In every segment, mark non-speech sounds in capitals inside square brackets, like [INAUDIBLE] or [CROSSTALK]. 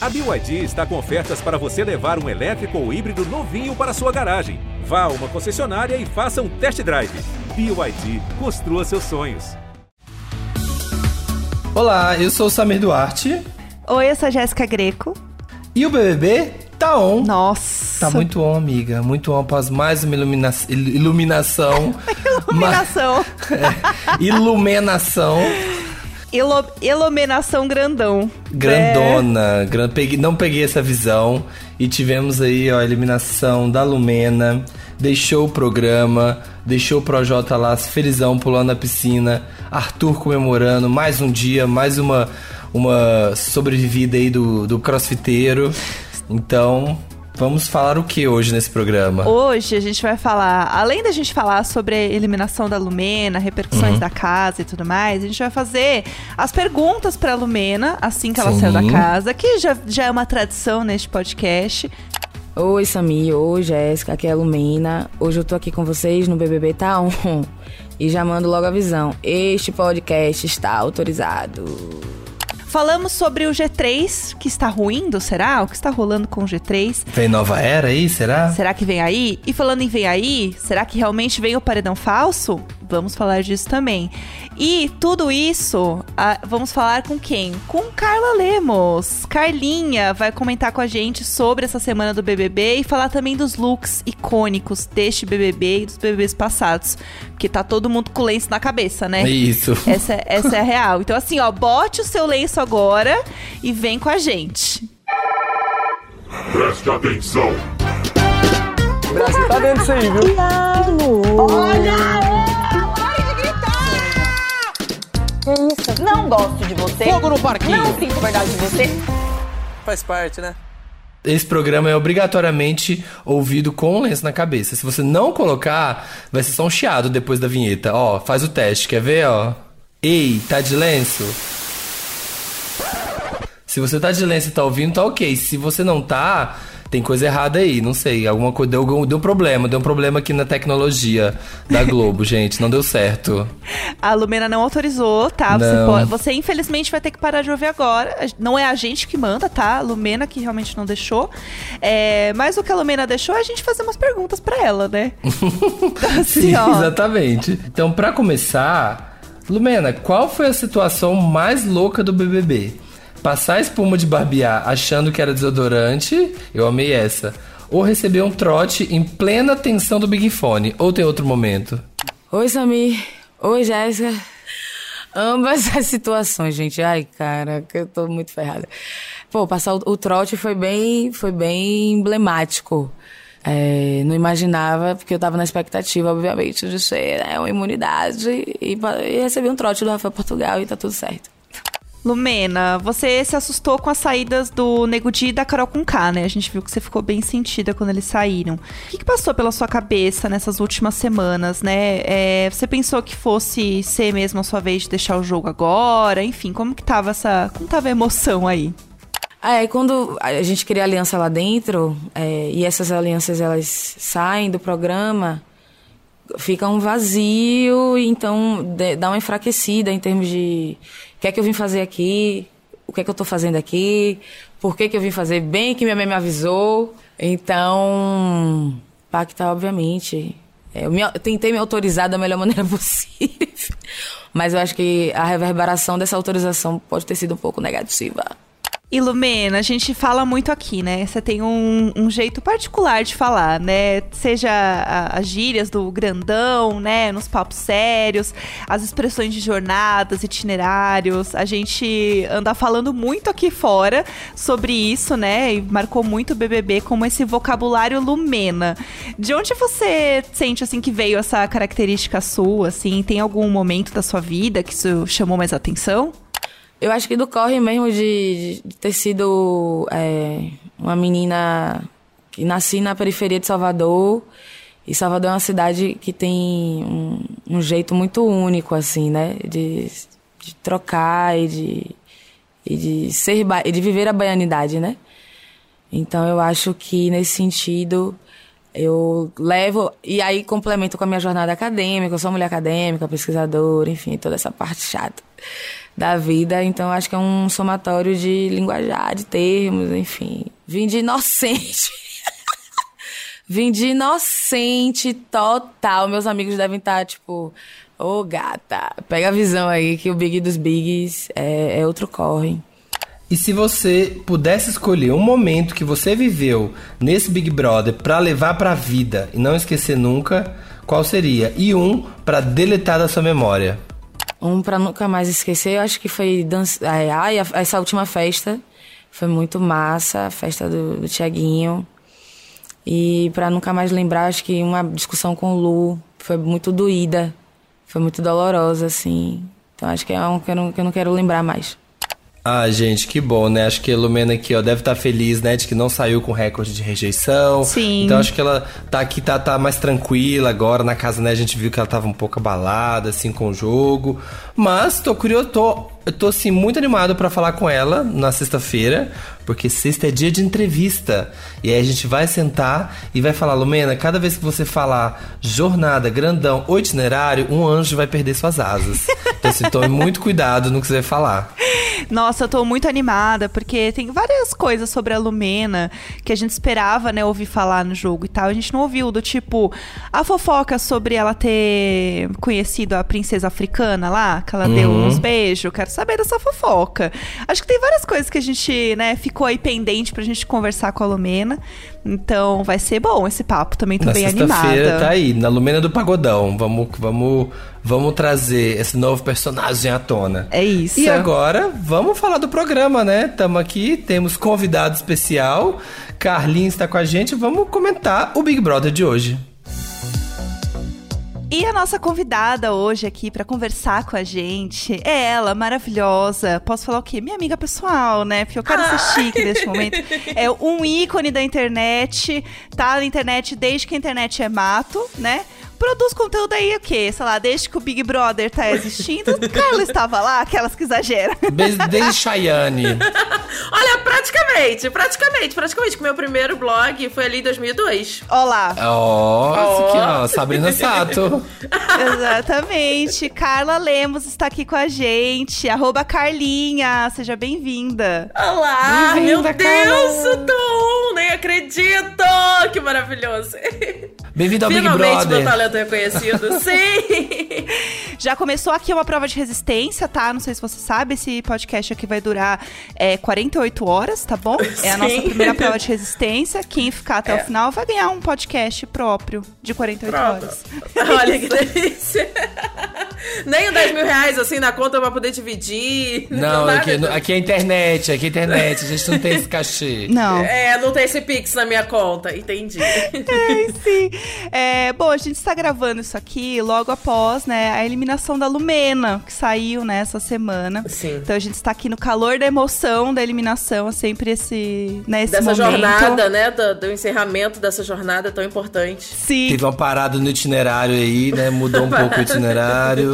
A BYD está com ofertas para você levar um elétrico ou híbrido novinho para sua garagem. Vá a uma concessionária e faça um test drive. BYD, construa seus sonhos. Olá, eu sou o Samir Duarte. Oi, eu sou a Jéssica Greco. E o BBB tá on. Nossa. Tá muito on, amiga. Muito on após mais uma ilumina iluminação. [LAUGHS] Iluminação. Ma... [LAUGHS] é, iluminação. Ilo iluminação grandão. Grandona. É. Gran... Peguei, não peguei essa visão. E tivemos aí, ó, a eliminação da Lumena. Deixou o programa. Deixou o Projota lá, felizão, pulando na piscina. Arthur comemorando. Mais um dia, mais uma, uma sobrevivida aí do, do crossfiteiro. Então, Vamos falar o que hoje nesse programa? Hoje a gente vai falar, além da gente falar sobre a eliminação da Lumena, repercussões uhum. da casa e tudo mais, a gente vai fazer as perguntas para a Lumena assim que ela Sim. saiu da casa, que já, já é uma tradição neste podcast. Oi, Samir. Oi, Jéssica. Aqui é a Lumena. Hoje eu tô aqui com vocês no BBB Tá On. E já mando logo a visão. Este podcast está autorizado. Falamos sobre o G3, que está ruindo, será? O que está rolando com o G3? Vem nova era aí, será? Será que vem aí? E falando em vem aí, será que realmente vem o paredão falso? Vamos falar disso também. E tudo isso, vamos falar com quem? Com Carla Lemos. Carlinha vai comentar com a gente sobre essa semana do BBB e falar também dos looks icônicos deste BBB e dos BBBs passados. Porque tá todo mundo com lenço na cabeça, né? Isso. Essa, essa é a real. Então, assim, ó, bote o seu lenço agora e vem com a gente. Preste atenção. O Brasil tá dentro disso aí, viu? Olha! Que isso? Não gosto de você. Fogo no parquinho. Não sinto verdade de você. Faz parte, né? Esse programa é obrigatoriamente ouvido com lenço na cabeça. Se você não colocar, vai ser só um chiado depois da vinheta. Ó, faz o teste, quer ver, ó? Ei, tá de lenço? Se você tá de lenço e tá ouvindo, tá ok. Se você não tá, tem coisa errada aí, não sei. Alguma coisa deu, deu problema, deu um problema aqui na tecnologia da Globo, [LAUGHS] gente. Não deu certo. A Lumena não autorizou, tá? Você, pode, você, infelizmente vai ter que parar de ouvir agora. Não é a gente que manda, tá? A Lumena que realmente não deixou. É, mas o que a Lumena deixou é a gente fazer umas perguntas para ela, né? [LAUGHS] Então, assim, Sim, exatamente. Então, para começar, Lumena, qual foi a situação mais louca do BBB? Passar espuma de barbear achando que era desodorante, eu amei essa. Ou receber um trote em plena tensão do Big Fone. Ou tem outro momento? Oi, Samir. Oi, Jéssica. Ambas as situações, gente. Ai, cara, que eu tô muito ferrada. Pô, passar o, o trote foi bem, foi bem emblemático. É, não imaginava, porque eu tava na expectativa, obviamente, de ser né, uma imunidade e, e receber um trote do Rafael Portugal e tá tudo certo. Lumena, você se assustou com as saídas do Nego Di e da Carol com K, né? A gente viu que você ficou bem sentida quando eles saíram. O que, que passou pela sua cabeça nessas últimas semanas, né? É, você pensou que fosse ser mesmo a sua vez de deixar o jogo agora? Enfim, como que tava essa. Como tava a emoção aí? É, quando a gente cria aliança lá dentro, é, e essas alianças elas saem do programa, fica um vazio, então dá uma enfraquecida em termos de o que é que eu vim fazer aqui, o que é que eu estou fazendo aqui, por que, que eu vim fazer bem que minha mãe me avisou. Então, pacta, obviamente. É, eu, me, eu tentei me autorizar da melhor [LAUGHS] maneira possível, mas eu acho que a reverberação dessa autorização pode ter sido um pouco negativa. Ilumena, a gente fala muito aqui, né? Você tem um, um, jeito particular de falar, né? Seja as gírias do grandão, né? Nos papos sérios, as expressões de jornadas, itinerários. A gente anda falando muito aqui fora sobre isso, né? E marcou muito o BBB como esse vocabulário Lumena. De onde você sente, assim, que veio essa característica sua, assim? Tem algum momento da sua vida que isso chamou mais atenção? Eu acho que do corre mesmo de, de ter sido é, uma menina que nasci na periferia de Salvador. E Salvador é uma cidade que tem um, um jeito muito único, assim, né? De, de trocar e de, e de ser e de viver a baianidade, né? Então eu acho que nesse sentido eu levo e aí complemento com a minha jornada acadêmica, eu sou mulher acadêmica, pesquisadora, enfim, toda essa parte chata. da vida. Então acho que é um somatório de linguajar, de termos, enfim. Vim de inocente. [LAUGHS] Vim de inocente total. Meus amigos devem estar, tipo, ô gata, pega a visão aí que o Big dos Bigs é, é outro corre. E se você pudesse escolher um momento que você viveu nesse Big Brother pra levar pra vida e não esquecer nunca, qual seria? E um pra deletar da sua memória. Um pra nunca mais esquecer, eu acho que foi dança... ai, a- essa última festa. Foi muito massa, a festa do, do Tiaguinho. E pra nunca mais lembrar, acho que uma discussão com o Lu foi muito doída. Foi muito dolorosa, assim. Então acho que é um que eu não, que eu não quero lembrar mais. Ah, gente, que bom, né? Acho que a Lumena aqui, ó, deve estar feliz, né? De que não saiu com recorde de rejeição. Sim. Então acho que ela tá aqui, tá, tá mais tranquila agora na casa, né? A gente viu que ela tava um pouco abalada, assim, com o jogo. Mas tô curioso, tô, eu tô, assim, muito animado pra falar com ela na sexta-feira. Porque sexta é dia de entrevista. E aí a gente vai sentar e vai falar, Lumena, cada vez que você falar jornada, grandão ou itinerário, um anjo vai perder suas asas. Então, assim, tome [LAUGHS] muito cuidado no que você vai falar. Nossa, eu tô muito animada, porque tem várias coisas sobre a Lumena que a gente esperava, né, ouvir falar no jogo e tal. A gente não ouviu, do tipo, a fofoca sobre ela ter conhecido a princesa africana lá, que ela deu uns beijos. Quero saber dessa fofoca. Acho que tem várias coisas que a gente, né, ficou aí pendente pra gente conversar com a Lumena. Então vai ser bom esse papo também, tô Na bem animada. tá aí, na Lumena do Pagodão. Vamos, vamos, vamos trazer esse novo personagem à tona. É isso. E agora, vamos falar do programa, né? Tamo aqui, temos convidado especial. Carlinhos está com a gente. Vamos comentar o Big Brother de hoje. E a nossa convidada hoje aqui pra conversar com a gente é ela, maravilhosa. Posso falar o quê? Minha amiga pessoal, né? Porque eu quero ser chique neste momento. É um ícone da internet, tá na internet desde que a internet é mato, né? Produz conteúdo aí o quê? Sei lá, desde que o Big Brother tá existindo. Carla estava lá, aquelas que exageram. Desde, desde Chayane. [LAUGHS] Olha, praticamente, praticamente, praticamente. que o meu primeiro blog foi ali em 2002. Olá. Ó, isso aqui, ó, Sabrina Sato. [LAUGHS] Exatamente. Carla Lemos está aqui com a gente. Arroba Carlinha. Seja bem-vinda. Olá, meu Bem-vinda, Deus, Carla. Tom, nem acredito. Que maravilhoso. Bem-vindo ao Big Finalmente meu Brother. Talento é reconhecido. [LAUGHS] Sim. Já começou aqui uma prova de resistência, tá? Não sei se você sabe, esse podcast aqui vai durar é, 48 horas, tá bom? É a Sim. nossa primeira prova de resistência. Quem ficar até É. o final vai ganhar um podcast próprio de 48 Pronto. horas. Olha que [LAUGHS] delícia. Nem o 10 mil reais assim na conta pra poder dividir. Não, nada aqui, disso. aqui é internet, aqui é internet. A gente não tem esse cachê. [LAUGHS] Não. É, não tem esse Pix na minha conta. Entendi. [LAUGHS] É, sim. É, bom, a gente está gravando isso aqui logo após, né, a eliminação da Lumena, que saiu nessa semana. Sim. Então a gente está aqui no calor da emoção da eliminação, é sempre esse, né, esse Dessa momento. jornada, né? Do, do encerramento dessa jornada tão importante. Sim, Teve uma parada no itinerário aí, né? Mudou um pouco o [LAUGHS] itinerário.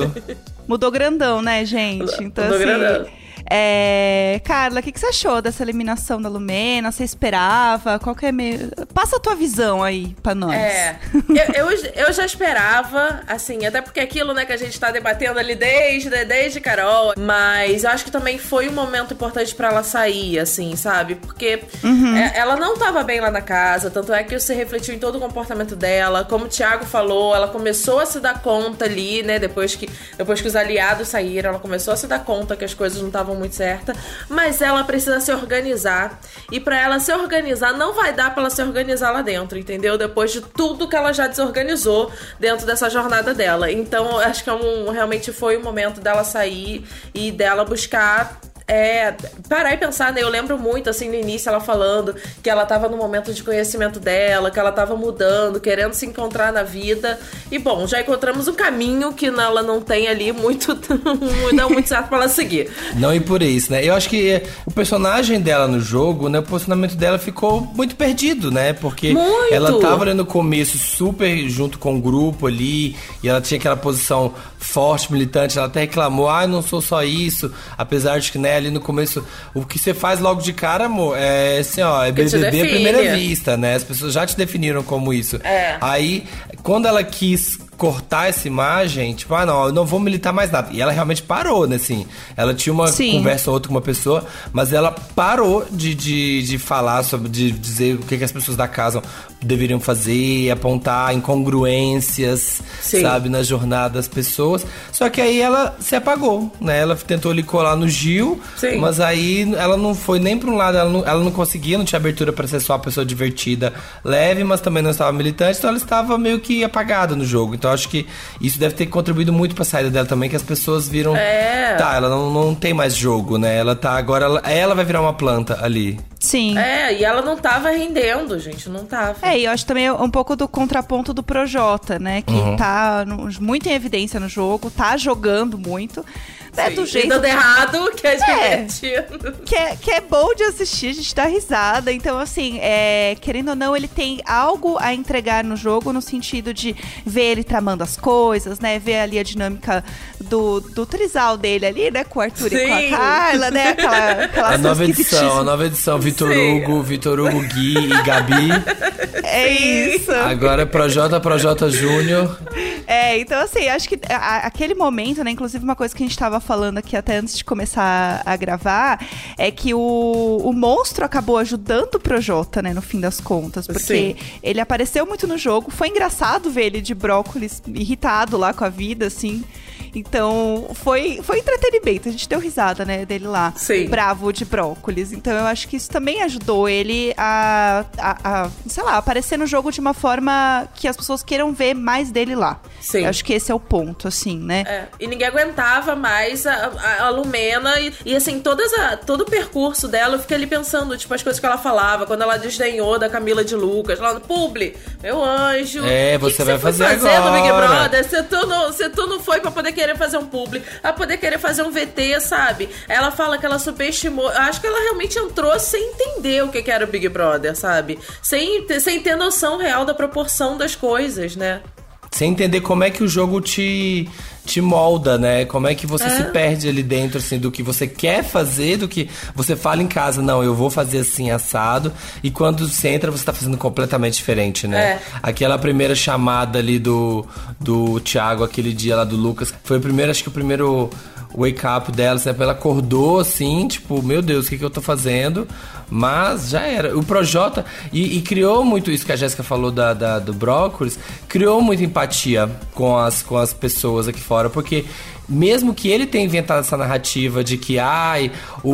Mudou grandão, né, gente? Então, Mudou assim, grandão. É, Carla, o que, que você achou dessa eliminação da Lumena? Você esperava? Qual que é meio... Passa a tua visão aí pra nós. É, eu, eu, eu já esperava, assim, até porque aquilo, né, que a gente tá debatendo ali desde, desde Carol, mas eu acho que também foi um momento importante pra ela sair, assim, sabe? Porque é, ela não tava bem lá na casa, tanto é que isso se refletiu em todo o comportamento dela, como o Thiago falou, ela começou a se dar conta ali, né, depois que, depois que os aliados saíram, ela começou a se dar conta que as coisas não estavam muito certas, mas ela precisa se organizar, e pra ela se organizar, não vai dar pra ela se organizar lá dentro, entendeu? Depois de tudo que ela já desorganizou dentro dessa jornada dela. Então, acho que é um, realmente foi o momento dela sair e dela buscar. É, parar e pensar, né? Eu lembro muito, assim, no início, ela falando que ela tava no momento de conhecimento dela, que ela tava mudando, querendo se encontrar na vida. E, bom, já encontramos um caminho que ela não tem ali muito, [LAUGHS] não muito certo pra ela seguir. Não ir por isso, né? Eu acho que o personagem dela no jogo, né? O posicionamento dela ficou muito perdido, né? Porque Muito! ela tava ali no começo super junto com o grupo ali, e ela tinha aquela posição forte, militante, ela até reclamou, ah, não sou só isso, apesar de que, né, ali no começo, o que você faz logo de cara, amor, é assim, ó, é BBB à primeira vista, né? As pessoas já te definiram como isso. É. Aí, quando ela quis cortar essa imagem, tipo, ah, não, eu não vou militar mais nada. E ela realmente parou, né, assim. Ela tinha uma Sim. conversa ou outra com uma pessoa, mas ela parou de, de, de falar sobre, de dizer o que, que as pessoas da casa deveriam fazer, apontar incongruências, Sim. sabe, na jornada das pessoas. Só que aí ela se apagou, né? Ela tentou lhe colar no Gil, Sim. mas aí ela não foi nem pra um lado, ela não, ela não conseguia, não tinha abertura pra ser só uma pessoa divertida, leve, mas também não estava militante, então ela estava meio que apagada no jogo. Então acho que isso deve ter contribuído muito pra saída dela também, que as pessoas viram. É. Tá, ela não, não tem mais jogo, né? Ela tá agora. Ela, ela vai virar uma planta ali. Sim. É, e ela não tava rendendo, gente, não tava. É, e eu acho também um pouco do contraponto do Projota, né? Que Uhum. tá no- muito em evidência no jogo, tá jogando muito. É Sim, do e jeito dando errado, [LAUGHS] que é divertido. que é, que é bom de assistir, a gente dá risada. Então, assim, é, querendo ou não, ele tem algo a entregar no jogo no sentido de ver ele tramando as coisas, né? Ver ali a dinâmica do, do trisal dele ali, né? Com o Arthur e com a Sim. Carla, né? Aquela, aquela A nova edição, a nova edição, Vitor Sim. Hugo, Vitor Hugo, Gui e Gabi. É isso. Agora é Projota, Projota Júnior. É, então assim, acho que a- aquele momento, né, inclusive uma coisa que a gente tava falando aqui até antes de começar a gravar, é que o, o monstro acabou ajudando o Projota, né, no fim das contas, porque Sim. ele apareceu muito no jogo, foi engraçado ver ele de brócolis irritado lá com a vida, assim. Então, foi, foi entretenimento. A gente deu risada, né, dele lá. Sim. Bravo de brócolis. Então, eu acho que isso também ajudou ele a, a, a, sei lá, aparecer no jogo de uma forma que as pessoas queiram ver mais dele lá. Sim. Eu acho que esse é o ponto, assim, né? É, e ninguém aguentava mais a, a, a Lumena. E, e, assim, todas a, todo o percurso dela, eu fiquei ali pensando, tipo, as coisas que ela falava, quando ela desdenhou da Camila de Lucas, lá no Publi, meu anjo. É, o que você que vai foi fazer fazer no Big agora? Brother? Se tu, não, se tu não foi pra poder querer fazer um Publi, a poder querer fazer um VT, sabe? Ela fala que ela subestimou. Acho que ela realmente entrou sem entender o que, que era o Big Brother, sabe? Sem, sem ter noção real da proporção das coisas, né? Sem entender como é que o jogo te, te molda, né? Como é que você se perde ali dentro, assim, do que você quer fazer, do que você fala em casa, não, eu vou fazer assim, assado. E quando você entra, você tá fazendo completamente diferente, né? É. Aquela primeira chamada ali do, do Thiago, aquele dia lá do Lucas, foi o primeiro, acho que o primeiro wake up dela, assim, ela acordou assim, tipo, meu Deus, o que, que eu tô fazendo? Mas já era. O Projota, e, e criou muito isso que a Jéssica falou da, da- do brócolis, criou muita empatia com as, com as pessoas aqui fora, porque mesmo que ele tenha inventado essa narrativa de que, ai, o-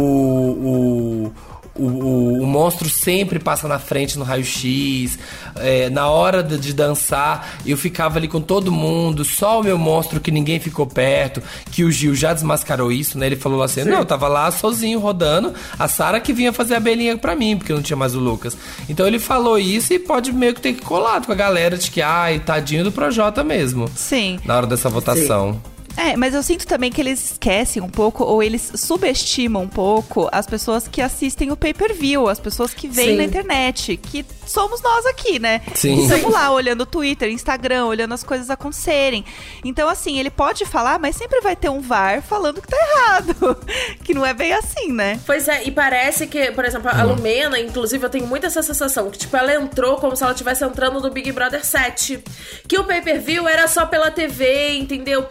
o o, o- o monstro sempre passa na frente no raio-x. É, na hora de, de dançar, eu ficava ali com todo mundo, só o meu monstro que ninguém ficou perto. Que o Gil já desmascarou isso, né? Ele falou assim: não, eu tava lá sozinho rodando, a Sara que vinha fazer a belinha pra mim, porque não tinha mais o Lucas. Então ele falou isso e pode meio que ter que colado com a galera de que, ai, tadinho do Projota mesmo. Sim. Na hora dessa votação. É, mas eu sinto também que eles esquecem um pouco, ou eles subestimam um pouco as pessoas que assistem o pay-per-view, as pessoas que veem Sim. na internet, que somos nós aqui, né? Sim. Estamos lá olhando Twitter, Instagram, olhando as coisas acontecerem. Então, assim, ele pode falar, mas sempre vai ter um VAR falando que tá errado. [LAUGHS] que não é bem assim, né? Pois é, e parece que, por exemplo, a Lumena, inclusive, eu tenho muito essa sensação que, tipo, ela entrou como se ela estivesse entrando no Big Brother 7. Que o pay-per-view era só pela TV, entendeu?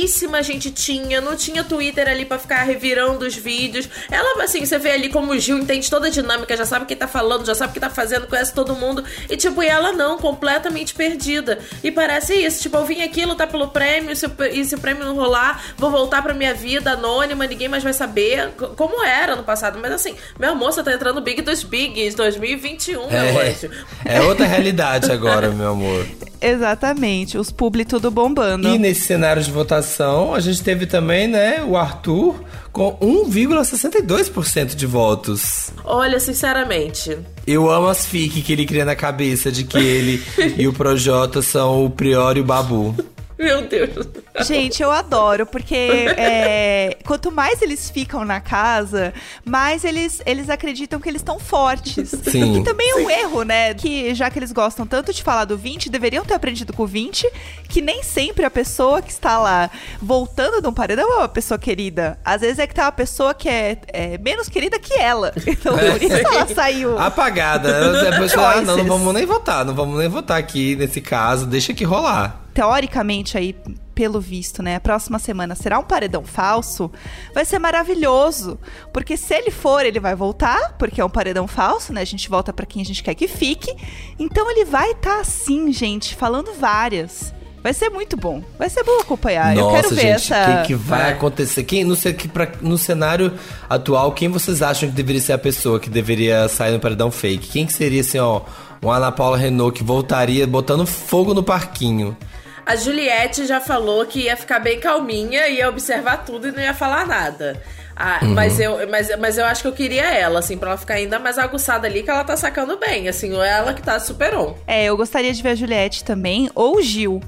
Pouquíssima gente tinha, não tinha Twitter ali pra ficar revirando os vídeos. Ela, assim, você vê ali como o Gil entende toda a dinâmica, já sabe o que tá falando, já sabe o que tá fazendo, conhece todo mundo. E, tipo, e ela não, completamente perdida. E parece isso, tipo, eu vim aqui lutar pelo prêmio, se o- e se o prêmio não rolar, vou voltar pra minha vida anônima, ninguém mais vai saber. Como era no passado. Mas assim, meu amor, você tá entrando no Big dos Bigs 2021, meu É, anjo. é outra realidade agora, meu amor. [LAUGHS] Exatamente, os publi tudo bombando. E nesse cenário de votação, a gente teve também, né, o Arthur com 1,62% de votos. Olha, sinceramente. Eu amo as fic que ele cria na cabeça de que ele [LAUGHS] e o Projota são o Prior e o Babu. Meu Deus. Gente, eu adoro, porque [LAUGHS] é, quanto mais eles ficam na casa, mais eles, eles acreditam que eles estão fortes. Sim. E também é um erro, né? Que já que eles gostam tanto de falar do 20, deveriam ter aprendido com o 20 que nem sempre a pessoa que está lá voltando de um paredão é uma pessoa querida. Às vezes é que tá uma pessoa que é, é menos querida que ela. [LAUGHS] Então por isso ela saiu. Apagada. Depois fala, ah, não, não vamos nem votar, não vamos nem votar aqui nesse caso, deixa que rolar. teoricamente aí, pelo visto, né, a próxima semana será um paredão falso, vai ser maravilhoso, porque se ele for, ele vai voltar, porque é um paredão falso, né? A gente volta pra quem a gente quer que fique. Então ele vai estar assim, gente, falando várias. Vai ser muito bom. Vai ser bom acompanhar. Eu quero Nossa, ver gente, essa o que, que vai acontecer? Quem, no, que pra- no cenário atual, quem vocês acham que deveria ser a pessoa que deveria sair no paredão fake? Quem que seria, assim, ó, uma Ana Paula Renault que voltaria botando fogo no parquinho? A Juliette já falou que ia ficar bem calminha, ia observar tudo e não ia falar nada. Ah, Uhum. mas, eu, mas, mas eu acho que eu queria ela, assim, pra ela ficar ainda mais aguçada ali, que ela tá sacando bem, assim, ela que tá super on. É, eu gostaria de ver a Juliette também, ou o Gil.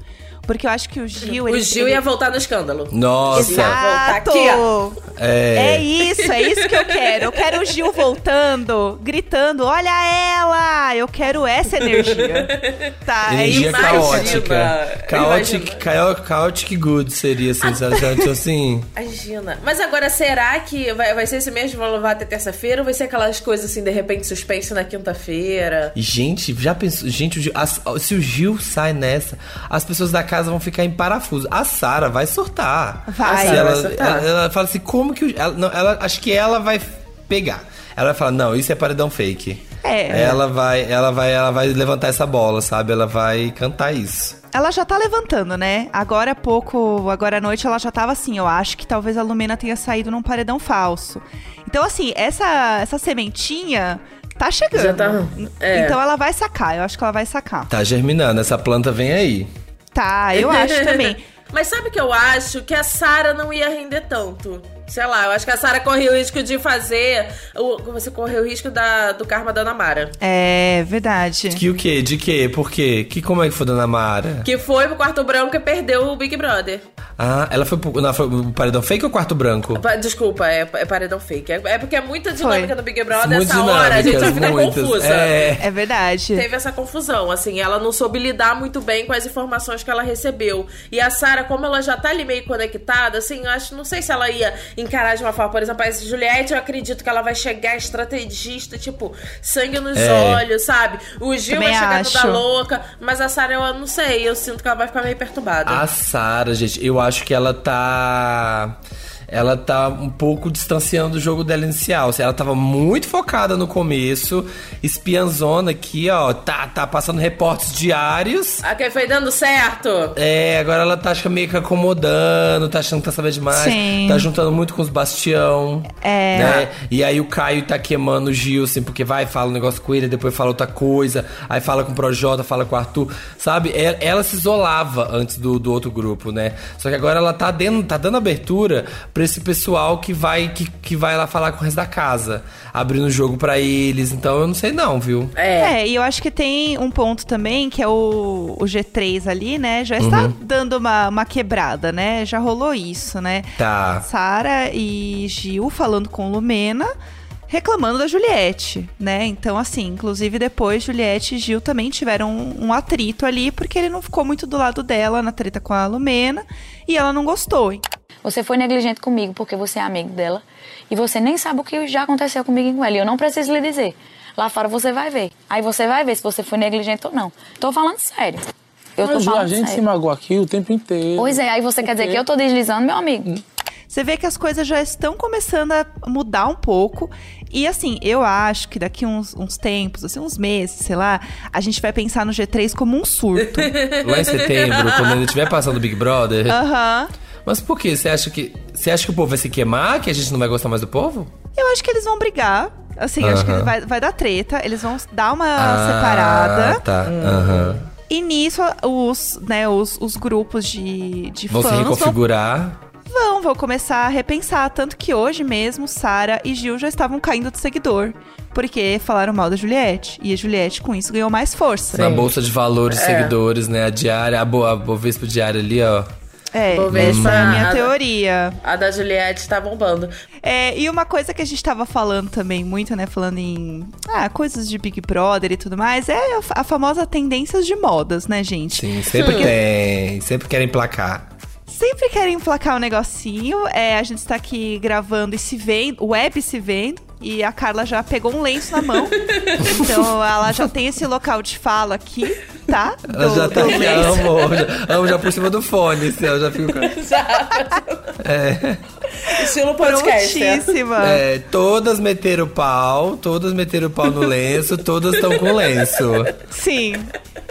Porque eu acho que o Gil. O ele- Gil ele- ia voltar no escândalo. Nossa, voltar Exato! aqui, ó. É é, isso, é isso que eu quero. Eu quero o Gil voltando, gritando: Olha ela! Eu quero essa energia. [LAUGHS] Tá, energia é isso. caótica. Chaotic, Imagina. chaotic, chaotic good seria, assim, sabe? Sabe, assim... Imagina. Mas agora, será que vai, vai ser esse mesmo? Levar até terça-feira? Ou vai ser aquelas coisas assim, de repente, suspense na quinta-feira? Gente, já pensou? Gente, o Gil- as- se o Gil sai nessa, as pessoas da casa vão ficar em parafuso. A Sara vai surtar. Vai. Se A Sara ela, vai surtar. ela, ela fala assim, como que o, ela, não, ela acho que ela vai pegar. Ela vai falar, não, isso é paredão fake. É. Ela vai, ela vai, ela vai levantar essa bola, sabe? Ela vai cantar isso. Ela já tá levantando, né? Agora há pouco, agora à noite, ela já tava assim. Eu acho que talvez a Lumena tenha saído num paredão falso. Então, assim, essa, essa sementinha tá chegando. Já tá- é. Então ela vai sacar. Eu acho que ela vai sacar. Tá germinando, essa planta vem aí. Tá, eu acho também. [LAUGHS] Mas sabe o que eu acho? Que a Sara não ia render tanto. Sei lá, eu acho que a Sara correu o risco de fazer. o- Você correu o risco da, do karma da Ana Mara. É verdade. Que o quê? De quê? Por quê? Que como é que foi Dona Mara? Que foi pro quarto branco e perdeu o Big Brother. Ah, ela foi pro, não, foi pro paredão fake ou quarto branco? Pa- Desculpa, é, é paredão fake. É, é porque é muita dinâmica Foi. do Big Brother Muito essa hora, a gente dinâmicas, ficar muitas. confusa. É. É verdade. Teve essa confusão, assim, ela não soube lidar muito bem com as informações que ela recebeu. E a Sara, como ela já tá ali meio conectada, assim, eu acho, não sei se ela ia encarar de uma forma, por exemplo, a Juliette, eu acredito que ela vai chegar estrategista, tipo, sangue nos É. olhos, sabe? O Gil Também vai chegar acho. toda louca, mas a Sara, eu não sei, eu sinto que ela vai ficar meio perturbada. A Sara, gente, eu acho que ela tá. Ela tá um pouco distanciando o jogo dela inicial. Assim, Ela tava muito focada no começo, espianzona aqui, ó. Tá, tá passando reportes diários. Que foi dando certo. É, agora ela tá acho que meio que acomodando, tá achando que tá sabendo demais. Sim. Tá juntando muito com os Bastião. É. Né? E aí o Caio tá queimando o Gil, assim, porque vai, fala um negócio com ele, depois fala outra coisa, aí fala com o Projota, fala com o Arthur. Sabe? É- Ela se isolava antes do, do outro grupo, né? Só que agora ela tá dando, tá dando abertura pra esse pessoal que vai, que, que vai lá falar com o resto da casa. Abrindo o jogo pra eles. Então eu não sei não, viu? É. É, e eu acho que tem um ponto também, que é o, o G3 ali, né? Já está dando uma, uma quebrada, né? Já rolou isso, né? Tá. Sara e Gil falando com Lumena, reclamando da Juliette, né? Então, assim, inclusive depois Juliette e Gil também tiveram um, um atrito ali, porque ele não ficou muito do lado dela na treta com a Lumena, e ela não gostou. Você foi negligente comigo porque você é amigo dela e você nem sabe o que já aconteceu comigo e com ela. E eu não preciso lhe dizer. Lá fora você vai ver. Aí você vai ver se você foi negligente ou não. Tô falando sério. Eu tô Mas, Ju, falando a gente se sério. magoou aqui o tempo inteiro. Pois é, aí você quer dizer que eu tô deslizando, meu amigo? Você vê que as coisas já estão começando a mudar um pouco. E assim, eu acho que daqui uns, uns tempos, assim, uns meses, sei lá, a gente vai pensar no G3 como um surto. [LAUGHS] Lá em setembro, quando ele estiver passando o Big Brother. Aham. Mas por quê? Você acha que. Você acha que o povo vai se queimar? Que a gente não vai gostar mais do povo? Eu acho que eles vão brigar. Assim, eu acho que vai, vai dar treta. Eles vão dar uma Ah, separada. Tá. Aham. E nisso, os, né, os, os grupos de, de Vão se fãs vão, reconfigurar. vão, vão começar a repensar. Tanto que hoje mesmo, Sara e Gil já estavam caindo de seguidor. Porque falaram mal da Juliette. E a Juliette, com isso, ganhou mais força. Na bolsa de valores, É. seguidores, né? A diária, a, Bo, a Bovespa diária ali, ó. É, Bovespa, essa é a minha a- teoria. A da Juliette tá bombando. É, e uma coisa que a gente tava falando também muito, né? Falando em ah, coisas de Big Brother e tudo mais, é a, a famosa tendências de modas, né, gente? Sim, sempre tem. Sempre querem placar. Sempre querem emplacar um negocinho. É, a gente está aqui gravando e se vendo, web se vendo. E a Carla já pegou um lenço na mão. [LAUGHS] então ela já tem esse local de fala aqui, tá? Ela Do- já tá aqui, amo, amo, já, amo já por cima do fone, assim, ela já fica. [LAUGHS] É, Estilo podcast. Prontíssima. é, todas meteram o pau, todas meteram o pau no lenço, todas estão com lenço. Sim.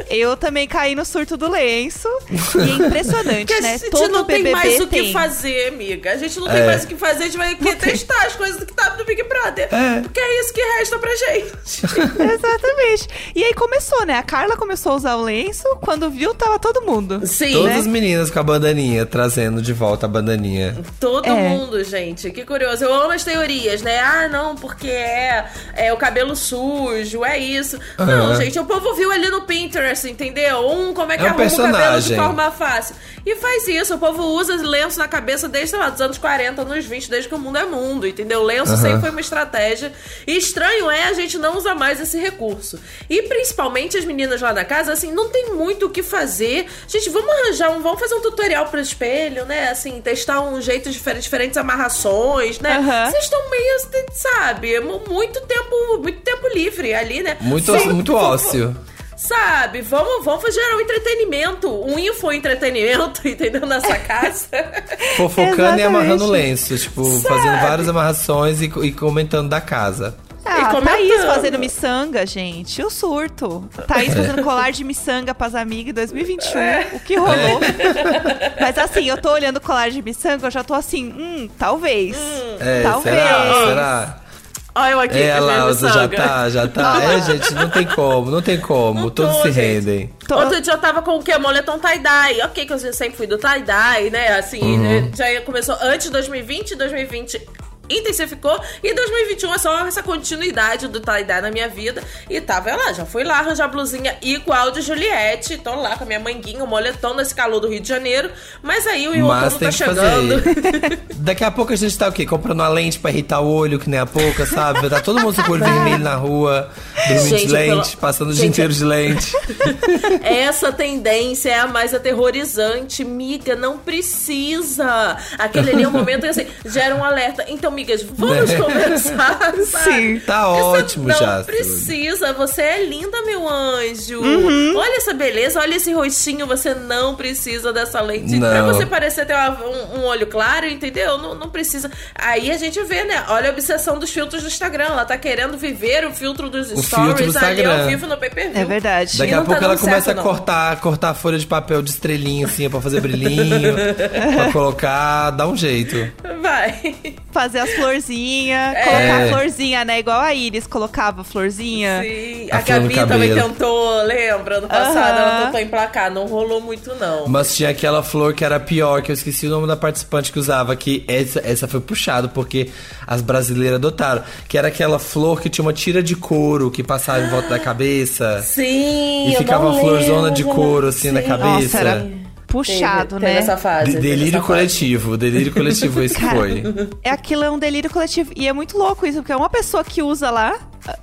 Eu também caí no surto do lenço. E é impressionante, Porque a né? gente Todo não tem BBB mais o que tem. fazer, amiga. A gente não tem É. mais o que fazer, a gente vai querer testar as coisas que tá no Big Brother. É. Porque é isso que resta pra gente. [LAUGHS] Exatamente. E aí começou, né? A Carla começou a usar o lenço. Quando viu, tava todo mundo. Sim, Todas né? as meninas com a bandaninha, trazendo de volta a bandaninha. Todo É. mundo, gente. Que curioso. Eu amo as teorias, né? Ah, não, porque é, é o cabelo sujo, é isso. Não, Aham. gente, o povo viu ali no Pinterest, entendeu? Um, como é que É um arruma o cabelo de personagem. forma fácil. E faz isso. O povo usa lenço na cabeça desde, sei lá, dos anos 40, anos 20, desde que o mundo é mundo, entendeu? Lenço Aham. sempre foi uma estratégia. E estranho é a gente não usar mais esse recurso. E principalmente as meninas lá da casa, assim, não tem muito o que fazer. Gente, vamos arranjar um, vamos fazer um tutorial pro espelho, né? Assim, testar um jeito diferente, diferentes amarrações, né? Aham. Vocês estão meio, sabe, mu- muito tempo, muito tempo livre ali, né? Muito, Sim, muito vamos- ócio. Sabe, vamos, vamos gerar um entretenimento, um info-entretenimento, [LAUGHS] entendeu? Nessa casa. [LAUGHS] Fofocando e Exatamente. amarrando lenço, tipo, Sabe? fazendo várias amarrações e, e comentando da casa. Ah, comentando. Thaís fazendo miçanga, gente. O surto. Thaís fazendo colar de miçanga pras amigas em 2021. O que rolou? Mas assim, eu tô olhando o colar de miçanga, eu já tô assim, hum, talvez. É, Talvez. será? Será? Olha eu aqui, É, minhas Lausa, já tá, já tá. É, gente, não tem como, não tem como. Não Todos tô, se gente. rendem. Tô- Outro dia eu tava com o quê? Moletom tie-dye. Ok, que eu sempre fui do tie-dye, né? Assim, Uhum. já começou antes de 2020, 2020 intensificou. E 2021 é só essa continuidade do tie-dye na minha vida. E tava lá, já fui lá arranjar blusinha igual de Juliette. Tô lá com a minha manguinha, o moletom nesse calor do Rio de Janeiro. Mas aí o Mas outono tá chegando. [LAUGHS] Daqui a pouco a gente tá o quê? Comprando uma lente pra irritar o olho, que nem a pouca, sabe? Vai Tá todo mundo com o olho [LAUGHS] vermelho na rua, dormindo Gente, de lente, pelo- passando o dia inteiro de lente. [LAUGHS] Essa tendência é a mais aterrorizante. Miga, não precisa. Aquele ali é um momento que assim, gera um alerta. Então, migas, vamos Né? conversar. [LAUGHS] sabe? Sim. Tá Porque você ótimo não já. precisa. Você é linda, meu anjo. Uhum. Olha essa beleza, olha esse rostinho. Você não precisa dessa lente. Não. Pra você parecer ter uma- um, um olho claro, entendeu? Não, não precisa. Aí a gente vê, né? Olha a obsessão dos filtros do Instagram. Ela tá querendo viver o filtro dos filtro stories do ali Instagram. ao vivo no pay-per-view. É verdade. Daqui E a não tá pouco ela dando começa certo, a não. cortar, cortar a folha de papel de estrelinha, assim, pra fazer brilhinho, [LAUGHS] pra colocar, dá um jeito. [LAUGHS] Vai. Fazer as florzinhas, É. colocar a florzinha, né? Igual a Iris colocava florzinha. Sim, A a, Gabi também tentou, lembra? Ano passado Aham. ela tentou emplacar, não rolou muito não. Mas tinha aquela flor que era pior, que eu esqueci o nome da participante que usava, que essa, essa foi puxado, porque as brasileiras adotaram. Que era aquela flor que tinha uma tira de couro que passava em volta da cabeça. Sim, E eu ficava não uma florzona de lembro. couro, assim, na Sim. cabeça. Nossa, era puxado, Teve- né? Teve essa fase. De- delírio essa coletivo, delírio coletivo esse Cara, foi. É aquilo é um delírio coletivo. E é muito louco isso, porque é uma pessoa que usa lá,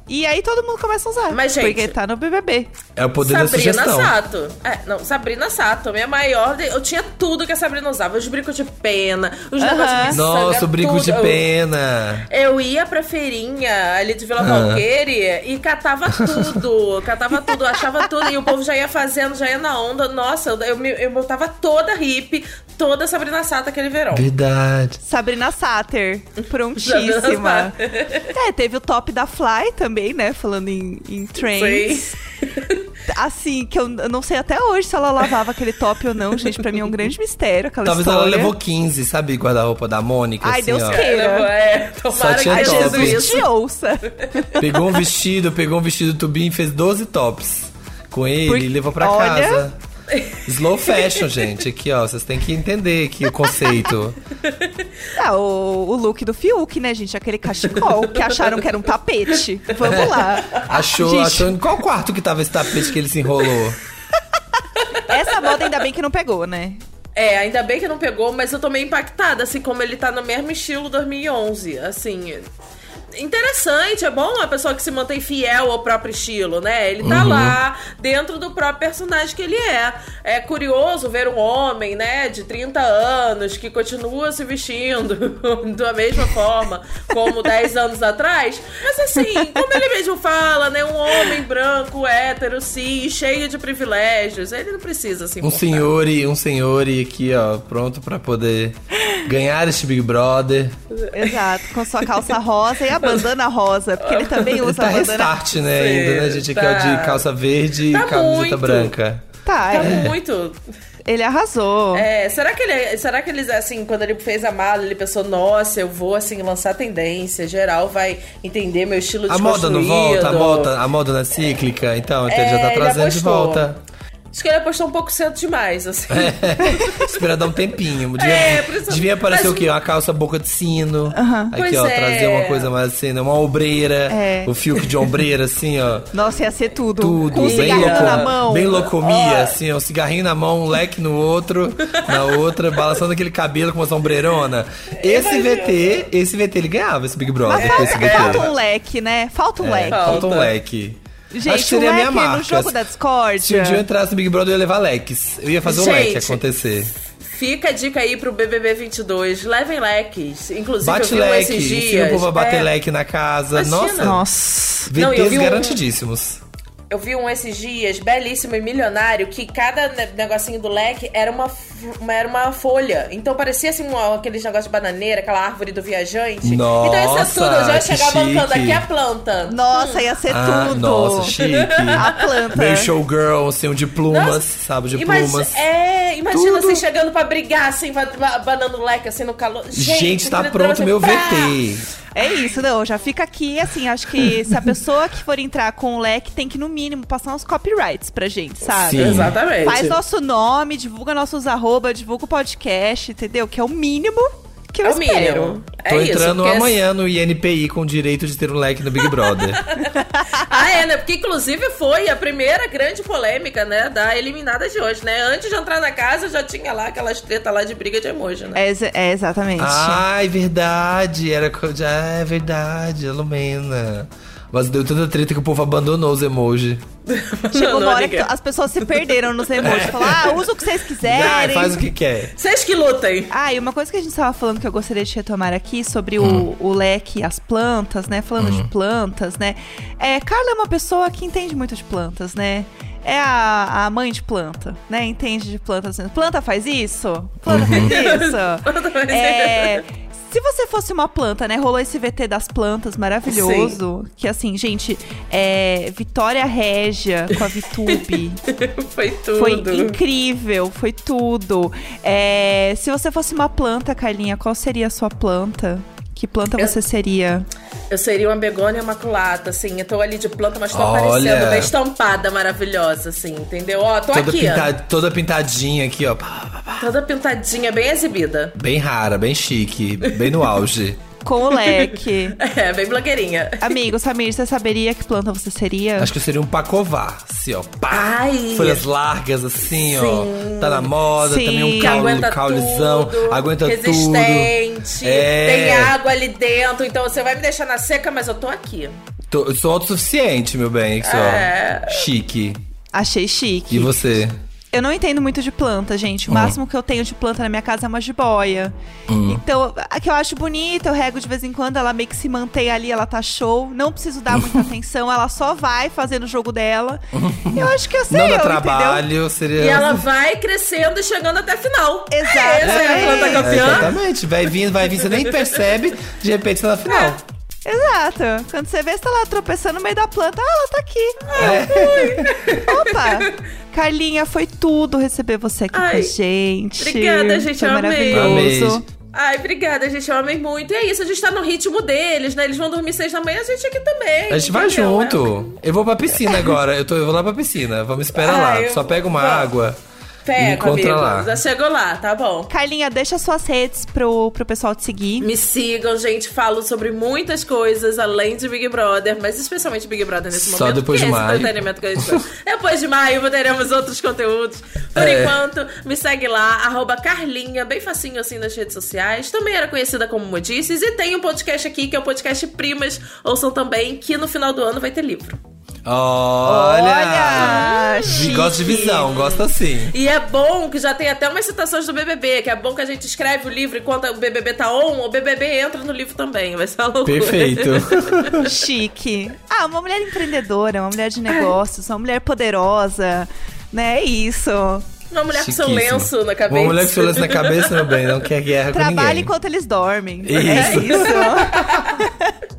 e aí todo mundo começa a usar. Mas, gente, porque tá no BBB. É o poder da Sabrina sugestão. Sato. É, não, Sabrina Sato, minha maior. de- Eu tinha tudo que a Sabrina usava. Os brincos de pena, os Aham. negócios de Nossa, o brinco tudo. de Eu- pena. Eu ia pra feirinha ali de Vila. Valqueire e catava tudo, [LAUGHS] catava tudo, achava tudo. E o povo já ia fazendo, já ia na onda. Nossa, eu, eu, me- eu botava toda hippie, toda Sabrina Sato aquele verão. Verdade. Sabrina Satter, prontíssima. Sabrina é, teve o top da Fly também, né? Falando em, em trends. Assim, que eu, não sei até hoje se ela lavava aquele top ou não, gente. Pra mim é um grande mistério aquela Talvez história. ela levou 15, sabe? Guarda-roupa da Mônica, Ai, assim, Deus ó. queira. É, tomara que tinha sido Jesus te ouça. Pegou um vestido, pegou um vestido tubinho e fez 12 tops com ele Por- e levou pra Olha. casa. [LAUGHS] Slow fashion, gente. Aqui, ó. Vocês têm que entender aqui o conceito. [LAUGHS] Ah, o, o look do Fiuk, né, gente? Aquele cachecol que acharam que era um tapete. Vamos lá. [LAUGHS] Achou, Gente, achou em qual quarto que tava esse tapete que ele se enrolou? Essa moda ainda bem que não pegou, né? É, ainda bem que não pegou, mas eu tô meio impactada, assim, como ele tá no mesmo estilo 2011. Assim, interessante, é bom uma pessoa que se mantém fiel ao próprio estilo, né? Ele tá Uhum. lá dentro do próprio personagem que ele é. É curioso ver um homem, né, de 30 anos que continua se vestindo [LAUGHS] da mesma forma como 10 anos atrás. Mas assim, como ele mesmo fala, né, um homem branco, hétero, cis, cheio de privilégios, ele não precisa se Um senhor e um senhor e aqui, ó, pronto pra poder ganhar este Big Brother. Exato, com sua calça rosa e a bandana rosa, porque ele também usa tá a bandana. restart, né, ainda, né, gente? Aqui é o de tá. calça verde e Tá camiseta muito. branca. Tá, Tá é. muito. ele arrasou. É, será que ele, será que eles assim, quando ele fez a mala, ele pensou, nossa, eu vou assim lançar tendência, geral vai entender meu estilo A moda não volta, a moda, a moda não é cíclica, então, então ele já tá É, trazendo de volta. Acho que ele apostou um pouco cedo demais, assim. [LAUGHS] Espera dar um tempinho. Devia, É, por isso- devia aparecer mas- o quê? Uma calça boca de sino. Aqui, Pois ó, é. trazer uma coisa mais assim, né? uma ombreira. É. O fio de ombreira, assim, ó. [LAUGHS] Nossa, ia ser tudo. Tudo, Com um bem, louco, na mão. bem loucomia, assim, ó, um cigarrinho na mão, um leque no outro, na outra, balançando aquele cabelo com uma sombreirona. Esse VT, esse VT, ele ganhava esse Big Brother Mas com esse falta, falta um leque, né? Falta um leque. Falta um Falta. leque. Gente, Acho que um seria a minha leque marca. no jogo da Se um dia eu entrasse no Big Brother, eu ia levar leques. Eu ia fazer o leque acontecer. Fica a dica aí pro BBB 22, levem leques. Inclusive, Bate eu vi um leque, esses ensina dias. o povo a bater é, leque na casa. Imagina. Nossa, Nossa. Não, VTs um- garantidíssimos. Eu vi um esses dias, belíssimo e milionário, que cada ne- negocinho do leque era uma, uma- era uma folha. Então parecia assim, um, aqueles negócios de bananeira, aquela árvore do viajante. então isso é Nossa, tudo, eu já ia bancando chique. aqui a planta. Nossa, ia ser Ah, tudo. nossa, chique. [LAUGHS] A planta. Meio showgirl, assim, um de plumas, Nossa, sabe, de Imagi- plumas. É, imagina Tudo. assim, chegando pra brigar, assim, ba- ba- banando leque, assim, no calor. Gente, tá aquele pronto meu assim, pá! VT. É isso, não. Já fica aqui, assim, acho que se a pessoa que for entrar com o leque tem que, no mínimo, passar uns copyrights pra gente, sabe? Sim. Exatamente. Faz nosso nome, divulga nossos arroba, divulga o podcast, entendeu? Que é o mínimo que eu É o espero. mínimo. É Tô isso, entrando amanhã no INPI com direito de ter um leque no Big Brother. [LAUGHS] Ah, é, né? Porque inclusive foi a primeira grande polêmica, né? Da eliminada de hoje, né? Antes de entrar na casa, já tinha lá aquelas tretas lá de briga de emoji, né? É, é, exatamente. Ai, verdade. Era. já É verdade, a Lumena. Mas deu tanta treta que o povo abandonou os emojis. [LAUGHS] Chegou Não, uma hora que as pessoas se perderam nos emojis. Falaram, ah, usa o que vocês [LAUGHS] quiserem. faz o que quer. Vocês que lutem. Ah, e uma coisa que a gente estava falando que eu gostaria de retomar aqui sobre o, o leque, as plantas, né? Falando de plantas, né? É, Carla é uma pessoa que entende muito de plantas, né? É a, a mãe de planta, né? Entende de plantas. Planta faz isso? Planta faz isso? [LAUGHS] Planta faz é, se você fosse uma planta, né? Rolou esse VT das plantas maravilhoso. Que assim, gente, é Vitória Régia com a Vitube. [LAUGHS] Foi tudo. Foi incrível, foi tudo. É, se você fosse uma planta, Carlinha, qual seria a sua planta? Que planta Eu- você seria? Eu seria uma begônia imaculata, assim. Eu tô ali de planta, mas tô Olha. aparecendo bem estampada, maravilhosa, assim, entendeu? Ó, tô Toda, aqui, pinta- toda pintadinha aqui, ó. Toda pintadinha, bem exibida. Bem rara, bem chique, bem no auge. [LAUGHS] Com o leque. [LAUGHS] É, bem blogueirinha. Amigo, Samir, você saberia que planta você seria? Acho que eu seria um pacovar, assim, ó. Pá. Ai! Folhas largas, assim, ó. Tá na moda, Sim. também um caule, aguenta caulezão. tudo, aguenta resistente, tudo. É. tem água ali dentro, então você vai me deixar na seca, mas eu tô aqui. Tô- eu sou autossuficiente, meu bem, isso, É. ó. Chique. Achei chique. E você? Eu não entendo muito de planta, gente. O Hum. máximo que eu tenho de planta na minha casa é uma jiboia. Hum. Então, a que eu acho bonita, eu rego de vez em quando, ela meio que se mantém ali, ela tá show. Não preciso dar muita [LAUGHS] atenção, ela só vai fazendo o jogo dela. Eu acho que eu sei, Não eu, dá entendeu? trabalho, seria. E ela vai crescendo e chegando até a final. Exato. Essa é a planta É, campeã. exatamente, vai vindo, vai vindo, você nem percebe, de repente tá na final. Exato. Quando você vê, você tá lá tropeçando no meio da planta. Ah, ela tá aqui. É. Opa! [LAUGHS] Carlinha, foi tudo receber você aqui com a Ai, gente. obrigada, gente, Foi eu amei. maravilhoso. Amei. Ai, obrigada, gente. Eu amei muito. E é isso, a gente tá no ritmo deles, né? Eles vão dormir seis da manhã, a gente aqui também. A gente vai junto. Eu vou pra piscina agora. Eu, tô, eu vou lá pra piscina. Vamos esperar [LAUGHS] Ah, lá. Só pega uma Vamos. água. Pego, encontra amigo. lá. Já chegou lá, tá bom. Carlinha, deixa suas redes pro, pro pessoal te seguir. Me sigam, gente. Falo sobre muitas coisas além de Big Brother, mas especialmente Big Brother nesse Só momento. depois que de é esse maio. entretenimento que a gente faz. [LAUGHS] depois de maio teremos outros conteúdos. Por É. enquanto, me segue lá, arroba Carlinha, bem facinho assim nas redes sociais. Também era conhecida como Modices. E tem um podcast aqui, que é o podcast Primas. Ouçam também, que no final do ano vai ter livro. Olha! Olha, chique. Gosto de visão, gosto assim. E é bom que já tem até umas citações do BBB, que é bom que a gente escreve o livro enquanto o BBB tá on, o BBB entra no livro também. Vai ser uma loucura. Perfeito. [LAUGHS] Chique. Ah, uma mulher empreendedora, uma mulher de negócios, uma mulher poderosa, né? É isso. Uma mulher com seu lenço na cabeça. Uma mulher com seu lenço na cabeça, meu bem, não quer guerra com Trabalha ninguém. enquanto eles dormem. Isso. É isso. [LAUGHS]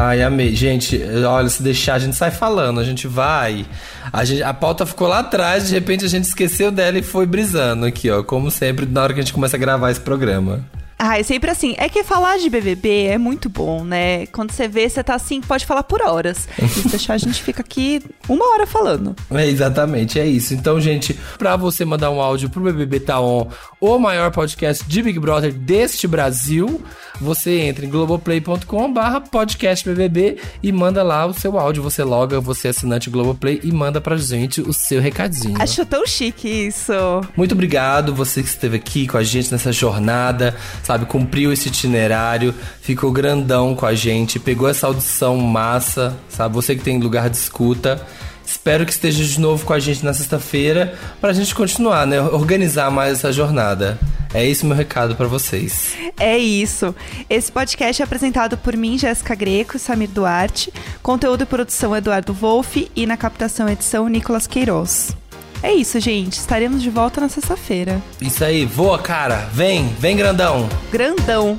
Ai, amei. Gente, olha, se deixar, a gente sai falando, a gente vai. A, gente, a pauta ficou lá atrás, de repente a gente esqueceu dela e foi brisando aqui, ó. Como sempre, na hora que a gente começa a gravar esse programa. Ah, é sempre assim. É que falar de BBB é muito bom, né? Quando você vê, você tá assim, pode falar por horas. Se [LAUGHS] deixar, a gente fica aqui uma hora falando. É, exatamente, é isso. Então, gente, pra você mandar um áudio pro BBB Tá On, o maior podcast de Big Brother deste Brasil, você entra em globoplay.com barra podcast BBB e manda lá o seu áudio. Você loga, você é assinante Globoplay e manda pra gente o seu recadinho. Acho tão chique isso. Muito obrigado você que esteve aqui com a gente nessa jornada, sabe, cumpriu esse itinerário, ficou grandão com a gente, pegou essa audição massa, sabe, você que tem lugar de escuta. Espero que esteja de novo com a gente na sexta-feira pra gente continuar, né, organizar mais essa jornada. É esse o meu recado pra vocês. É isso. Esse podcast é apresentado por mim, Jéssica Greco e Samir Duarte. Conteúdo e produção Eduardo Wolff e na captação edição Nicolas Queiroz. É isso, gente. Estaremos de volta na sexta-feira. Isso aí, voa, cara. Vem, vem grandão. Grandão.